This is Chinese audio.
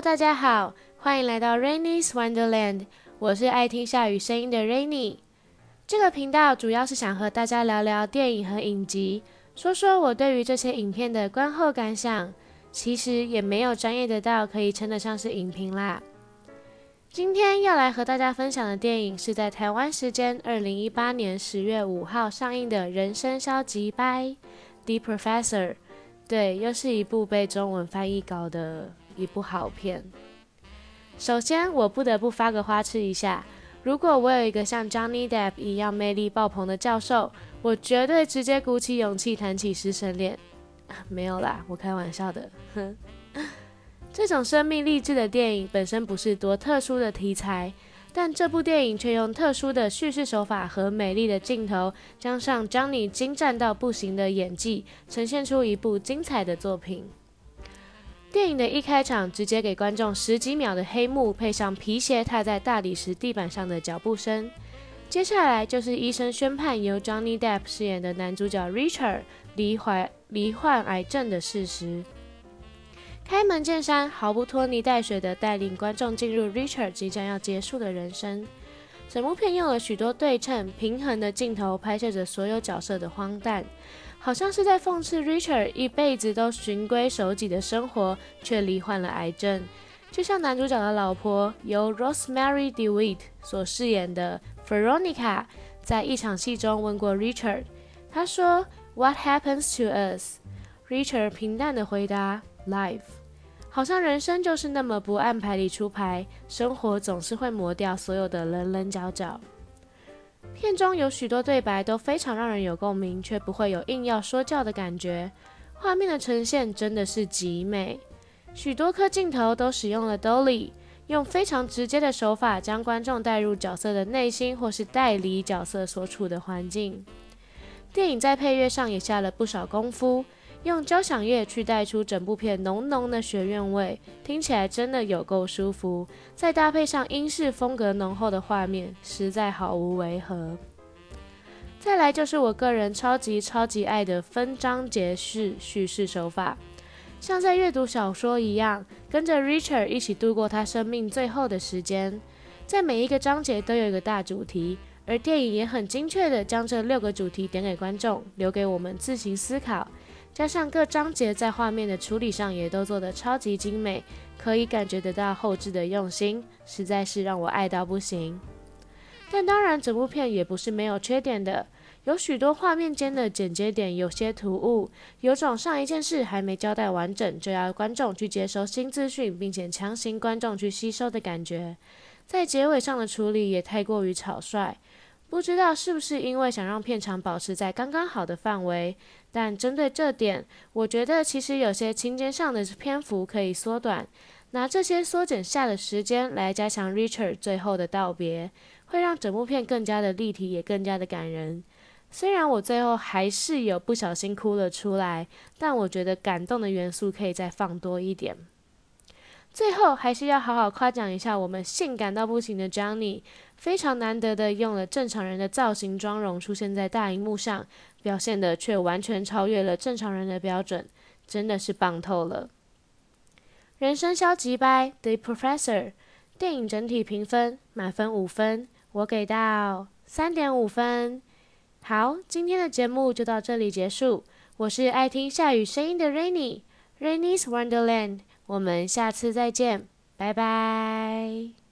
大家好，欢迎来到 Rainy's Wonderland。我是爱听下雨声音的 Rainy。这个频道主要是想和大家聊聊电影和影集，说说我对于这些影片的观后感想。其实也没有专业的到可以称得上是影评啦。今天要来和大家分享的电影是在台湾时间二零一八年十月五号上映的《人生消极掰》（The Professor）。对，又是一部被中文翻译搞的一部好片。首先，我不得不发个花痴一下：如果我有一个像 Johnny Depp 一样魅力爆棚的教授，我绝对直接鼓起勇气谈起师生恋。没有啦，我开玩笑的。哼。这种生命励志的电影本身不是多特殊的题材，但这部电影却用特殊的叙事手法和美丽的镜头，加上 Johnny 精湛到不行的演技，呈现出一部精彩的作品。电影的一开场，直接给观众十几秒的黑幕，配上皮鞋踏在大理石地板上的脚步声。接下来就是医生宣判由 Johnny Depp 饰演的男主角 Richard 罹患罹患癌症的事实。开门见山，毫不拖泥带水的带领观众进入 Richard 即将要结束的人生。整部片用了许多对称、平衡的镜头，拍摄着所有角色的荒诞，好像是在讽刺 Richard 一辈子都循规守矩的生活，却罹患了癌症。就像男主角的老婆由 Rosemary DeWitt 所饰演的 Veronica，在一场戏中问过 Richard，他说：“What happens to us？”Richard 平淡地回答：“Life。”好像人生就是那么不按牌理出牌，生活总是会磨掉所有的棱棱角角。片中有许多对白都非常让人有共鸣，却不会有硬要说教的感觉。画面的呈现真的是极美，许多颗镜头都使用了 Dolly，用非常直接的手法将观众带入角色的内心，或是带离角色所处的环境。电影在配乐上也下了不少功夫。用交响乐去带出整部片浓浓的学院味，听起来真的有够舒服。再搭配上英式风格浓厚的画面，实在毫无违和。再来就是我个人超级超级爱的分章节式叙事手法，像在阅读小说一样，跟着 Richard 一起度过他生命最后的时间。在每一个章节都有一个大主题，而电影也很精确的将这六个主题点给观众，留给我们自行思考。加上各章节在画面的处理上也都做得超级精美，可以感觉得到后置的用心，实在是让我爱到不行。但当然，整部片也不是没有缺点的，有许多画面间的剪接点有些突兀，有种上一件事还没交代完整，就要观众去接收新资讯，并且强行观众去吸收的感觉。在结尾上的处理也太过于草率。不知道是不是因为想让片长保持在刚刚好的范围，但针对这点，我觉得其实有些情节上的篇幅可以缩短，拿这些缩减下的时间来加强 Richard 最后的道别，会让整部片更加的立体，也更加的感人。虽然我最后还是有不小心哭了出来，但我觉得感动的元素可以再放多一点。最后还是要好好夸奖一下我们性感到不行的 Johnny，非常难得的用了正常人的造型妆容出现在大荧幕上，表现的却完全超越了正常人的标准，真的是棒透了。人生消极掰 The Professor 电影整体评分满分五分，我给到三点五分。好，今天的节目就到这里结束，我是爱听下雨声音的 Rainy，Rainy's Wonderland。我们下次再见，拜拜。